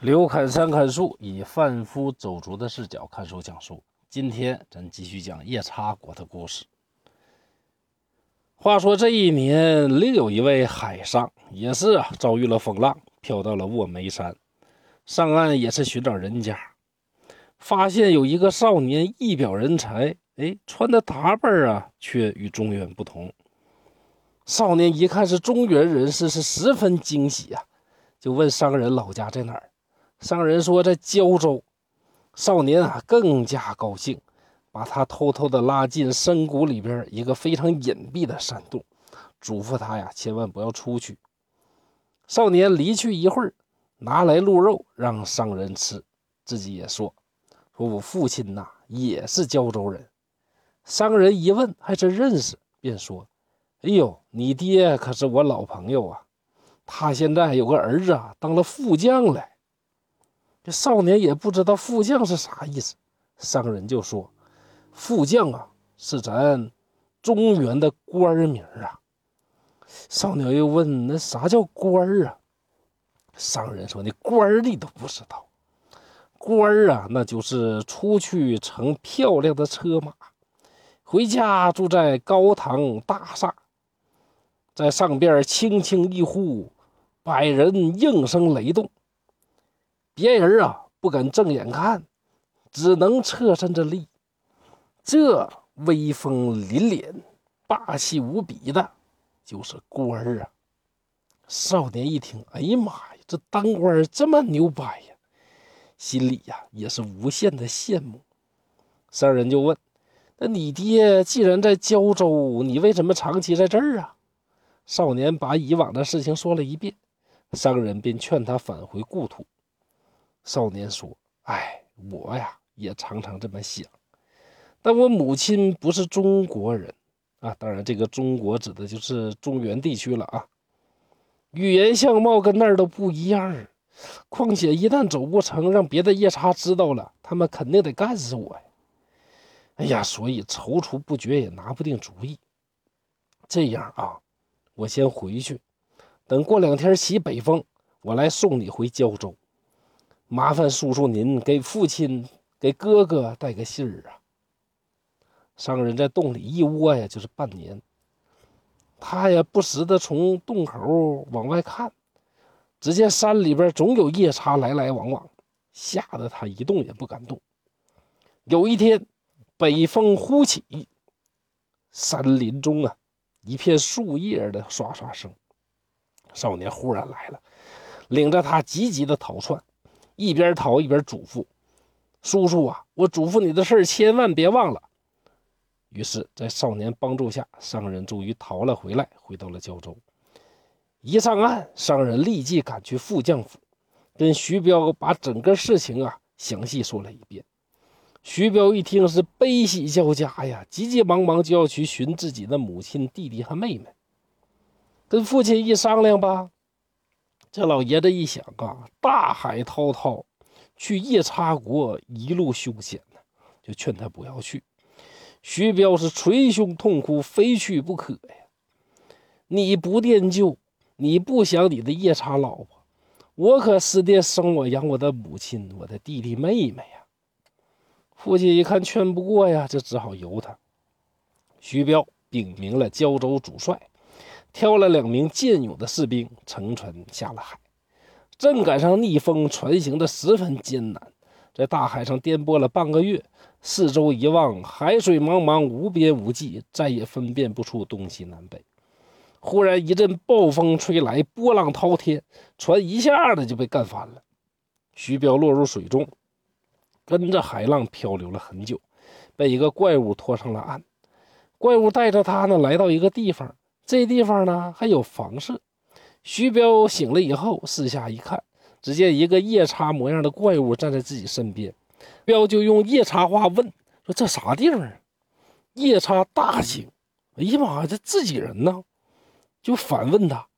刘侃山看树，以贩夫走卒的视角看书讲述。今天咱继续讲夜叉国的故事。话说这一年，另有一位海上，也是啊，遭遇了风浪，飘到了卧眉山。上岸也是寻找人家，发现有一个少年，一表人才，哎，穿的打扮啊，却与中原不同。少年一看是中原人士，是十分惊喜呀，就问商人老家在哪儿。商人说在胶州，少年啊更加高兴，把他偷偷的拉进深谷里边一个非常隐蔽的山洞，嘱咐他呀千万不要出去。少年离去一会儿，拿来鹿肉让商人吃，自己也说：“说我父亲呐也是胶州人。”商人一问还真认识，便说：“哎呦，你爹可是我老朋友啊，他现在有个儿子啊当了副将了。”这少年也不知道副将是啥意思，商人就说：“副将啊，是咱中原的官名啊。”少年又问：“那啥叫官啊？”商人说：“你官你都不知道，官啊，那就是出去乘漂亮的车马，回家住在高堂大厦，在上边轻轻一呼，百人应声雷动。”别人啊不敢正眼看，只能侧身着立。这威风凛凛、霸气无比的，就是官儿啊！少年一听，哎呀妈呀，这当官这么牛掰呀！心里呀也是无限的羡慕。商人就问：“那你爹既然在胶州，你为什么长期在这儿啊？”少年把以往的事情说了一遍，商人便劝他返回故土。少年说：“哎，我呀也常常这么想，但我母亲不是中国人啊。当然，这个中国指的就是中原地区了啊。语言相貌跟那儿都不一样，况且一旦走不成，让别的夜叉知道了，他们肯定得干死我呀。哎呀，所以踌躇不决，也拿不定主意。这样啊，我先回去，等过两天起北风，我来送你回胶州。”麻烦叔叔您给父亲、给哥哥带个信儿啊。商人在洞里一窝呀，就是半年。他也不时的从洞口往外看，只见山里边总有夜叉来来往往，吓得他一动也不敢动。有一天，北风忽起，山林中啊一片树叶的刷刷声。少年忽然来了，领着他急急的逃窜。一边逃一边嘱咐：“叔叔啊，我嘱咐你的事千万别忘了。”于是，在少年帮助下，商人终于逃了回来，回到了胶州。一上岸，商人立即赶去副将府，跟徐彪把整个事情啊详细说了一遍。徐彪一听是悲喜交加呀，急急忙忙就要去寻自己的母亲、弟弟和妹妹。跟父亲一商量吧。这老爷子一想啊，大海滔滔，去夜叉国一路凶险呢，就劝他不要去。徐彪是捶胸痛哭，非去不可呀！你不念旧，你不想你的夜叉老婆，我可思念生我养我的母亲，我的弟弟妹妹呀！父亲一看劝不过呀，就只好由他。徐彪禀明了胶州主帅。挑了两名健勇的士兵，乘船下了海。正赶上逆风，船行的十分艰难，在大海上颠簸了半个月。四周一望，海水茫茫，无边无际，再也分辨不出东西南北。忽然一阵暴风吹来，波浪滔天，船一下子就被干翻了。徐彪落入水中，跟着海浪漂流了很久，被一个怪物拖上了岸。怪物带着他呢，来到一个地方。这地方呢还有房舍。徐彪醒了以后，四下一看，只见一个夜叉模样的怪物站在自己身边。彪就用夜叉话问：“说这啥地方啊？”夜叉大惊：“哎呀妈呀，这自己人呢？”就反问他。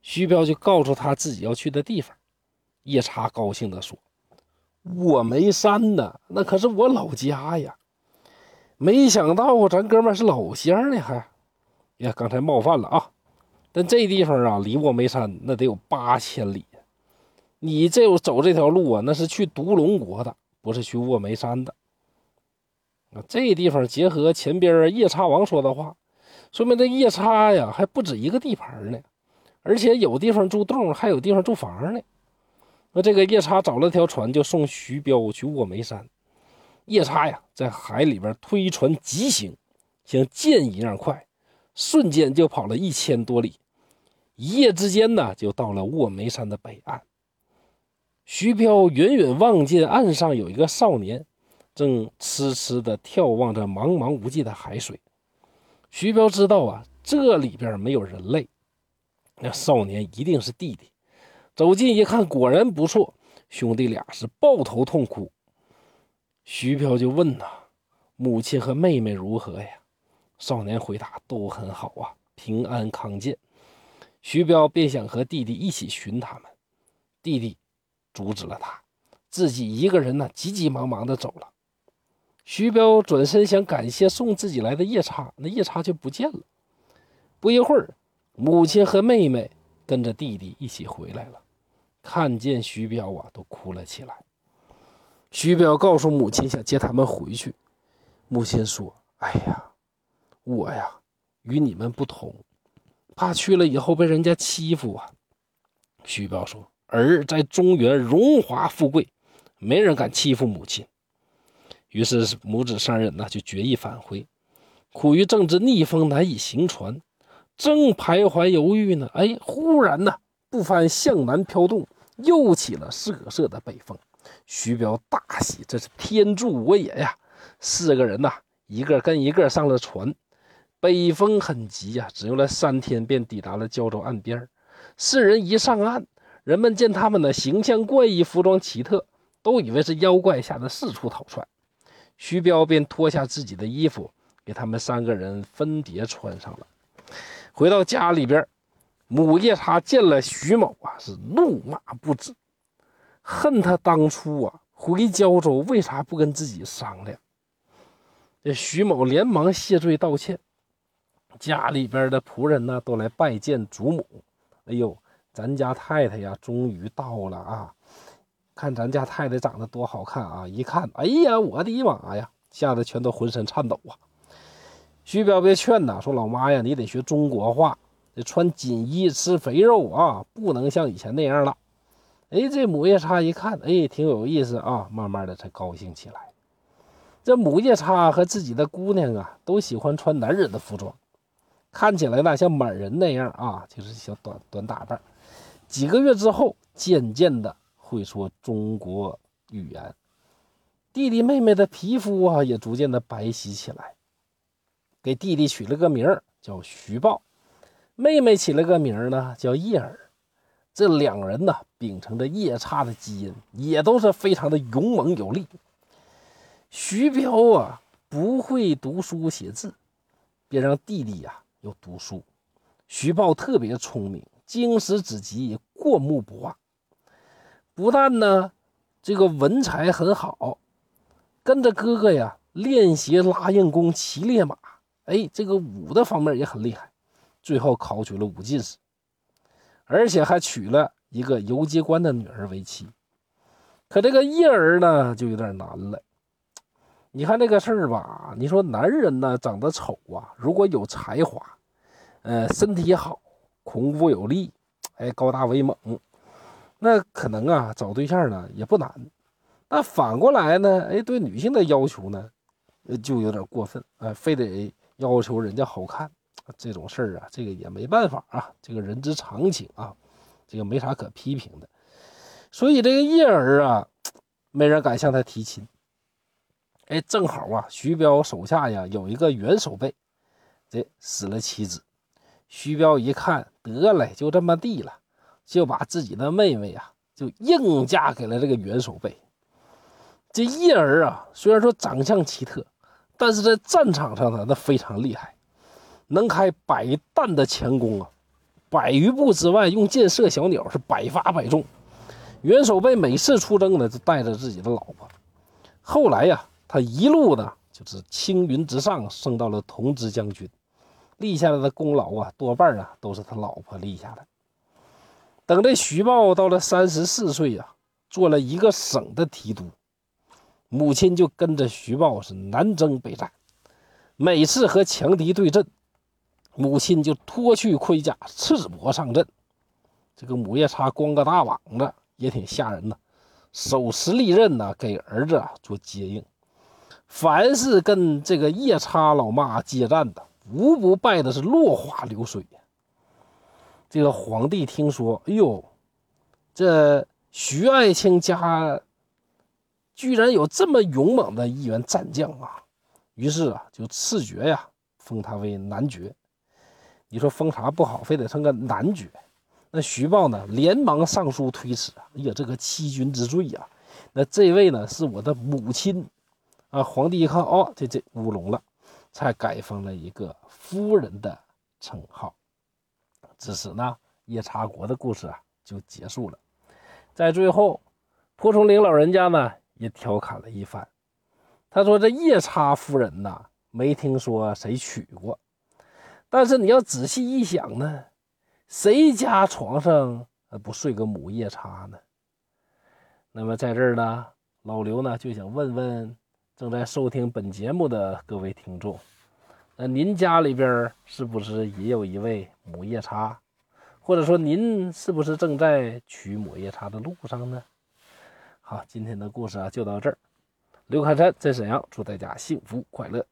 徐彪就告诉他自己要去的地方。夜叉高兴地说：“我没山呢，那可是我老家呀！没想到咱哥们是老乡呢，还。”呀，刚才冒犯了啊！但这地方啊，离卧眉山那得有八千里。你这走这条路啊，那是去独龙国的，不是去卧梅山的。啊，这地方结合前边夜叉王说的话，说明这夜叉呀还不止一个地盘呢，而且有地方住洞，还有地方住房呢。那这个夜叉找了条船，就送徐彪去卧梅山。夜叉呀，在海里边推船疾行，像箭一样快，瞬间就跑了一千多里，一夜之间呢，就到了卧梅山的北岸。徐彪远远望见岸上有一个少年，正痴痴地眺望着茫茫无际的海水。徐彪知道啊，这里边没有人类，那少年一定是弟弟。走近一看，果然不错，兄弟俩是抱头痛哭。徐彪就问呐：“母亲和妹妹如何呀？”少年回答：“都很好啊，平安康健。”徐彪便想和弟弟一起寻他们，弟弟。阻止了他，自己一个人呢，急急忙忙的走了。徐彪转身想感谢送自己来的夜叉，那夜叉就不见了。不一会儿，母亲和妹妹跟着弟弟一起回来了，看见徐彪啊，都哭了起来。徐彪告诉母亲想接他们回去，母亲说：“哎呀，我呀与你们不同，怕去了以后被人家欺负啊。”徐彪说。儿在中原荣华富贵，没人敢欺负母亲。于是母子三人呢就决意返回。苦于正值逆风难以行船，正徘徊犹豫呢，哎，忽然呢，不帆向南飘动，又起了瑟瑟的北风。徐彪大喜，这是天助我也呀！四个人呐，一个跟一个上了船。北风很急呀，只用了三天便抵达了胶州岸边。四人一上岸。人们见他们的形象怪异，服装奇特，都以为是妖怪吓得四处逃窜。徐彪便脱下自己的衣服，给他们三个人分别穿上了。回到家里边，母夜叉见了徐某啊，是怒骂不止，恨他当初啊回胶州为啥不跟自己商量。这徐某连忙谢罪道歉，家里边的仆人呢都来拜见祖母。哎呦！咱家太太呀，终于到了啊！看咱家太太长得多好看啊！一看，哎呀，我的妈呀，吓得全都浑身颤抖啊！徐彪彪劝呐，说老妈呀，你得学中国话，得穿锦衣，吃肥肉啊，不能像以前那样了。哎，这母夜叉一看，哎，挺有意思啊，慢慢的才高兴起来。这母夜叉和自己的姑娘啊，都喜欢穿男人的服装，看起来呢像满人那样啊，就是小短短打扮。几个月之后，渐渐的会说中国语言，弟弟妹妹的皮肤啊也逐渐的白皙起来。给弟弟取了个名叫徐豹，妹妹起了个名呢叫叶儿。这两人呢秉承着夜叉的基因，也都是非常的勇猛有力。徐彪啊不会读书写字，便让弟弟呀要读书。徐豹特别聪明。经史子集，过目不忘。不但呢，这个文采很好，跟着哥哥呀练习拉硬弓、骑烈马。哎，这个武的方面也很厉害。最后考取了武进士，而且还娶了一个游街官的女儿为妻。可这个叶儿呢，就有点难了。你看这个事儿吧，你说男人呢长得丑啊，如果有才华，呃，身体好。孔武有力，哎，高大威猛，那可能啊找对象呢也不难。那反过来呢，哎，对女性的要求呢，就有点过分，哎，非得要求人家好看，这种事儿啊，这个也没办法啊，这个人之常情啊，这个没啥可批评的。所以这个叶儿啊，没人敢向他提亲。哎，正好啊，徐彪手下呀有一个元守备，这死了妻子。徐彪一看，得嘞，就这么地了，就把自己的妹妹啊，就硬嫁给了这个元守备。这叶儿啊，虽然说长相奇特，但是在战场上呢，那非常厉害，能开百弹的强弓啊，百余步之外用箭射小鸟，是百发百中。元守备每次出征呢，就带着自己的老婆。后来呀，他一路呢，就是青云直上，升到了同知将军。立下来的功劳啊，多半啊都是他老婆立下的。等这徐豹到了三十四岁呀，做了一个省的提督，母亲就跟着徐豹是南征北战。每次和强敌对阵，母亲就脱去盔甲，赤膊上阵。这个母夜叉光个大膀子也挺吓人呐，手持利刃呢，给儿子啊做接应。凡是跟这个夜叉老妈接战的，无不败的是落花流水呀。这个皇帝听说，哎呦，这徐爱卿家居然有这么勇猛的一员战将啊！于是啊，就赐爵呀，封他为男爵。你说封啥不好，非得称个男爵？那徐豹呢，连忙上书推辞啊！哎呀，这个欺君之罪呀！那这位呢，是我的母亲啊！皇帝一看，哦，这这乌龙了，才改封了一个夫人的称号。至此呢，夜叉国的故事啊就结束了。在最后，蒲松龄老人家呢也调侃了一番。他说：“这夜叉夫人呐，没听说谁娶过。但是你要仔细一想呢，谁家床上不睡个母夜叉呢？那么在这儿呢，老刘呢就想问问正在收听本节目的各位听众，那您家里边是不是也有一位母夜叉？或者说您是不是正在取母夜叉的路上呢？好，今天的故事啊就到这儿。刘开山在沈阳，祝大家幸福快乐。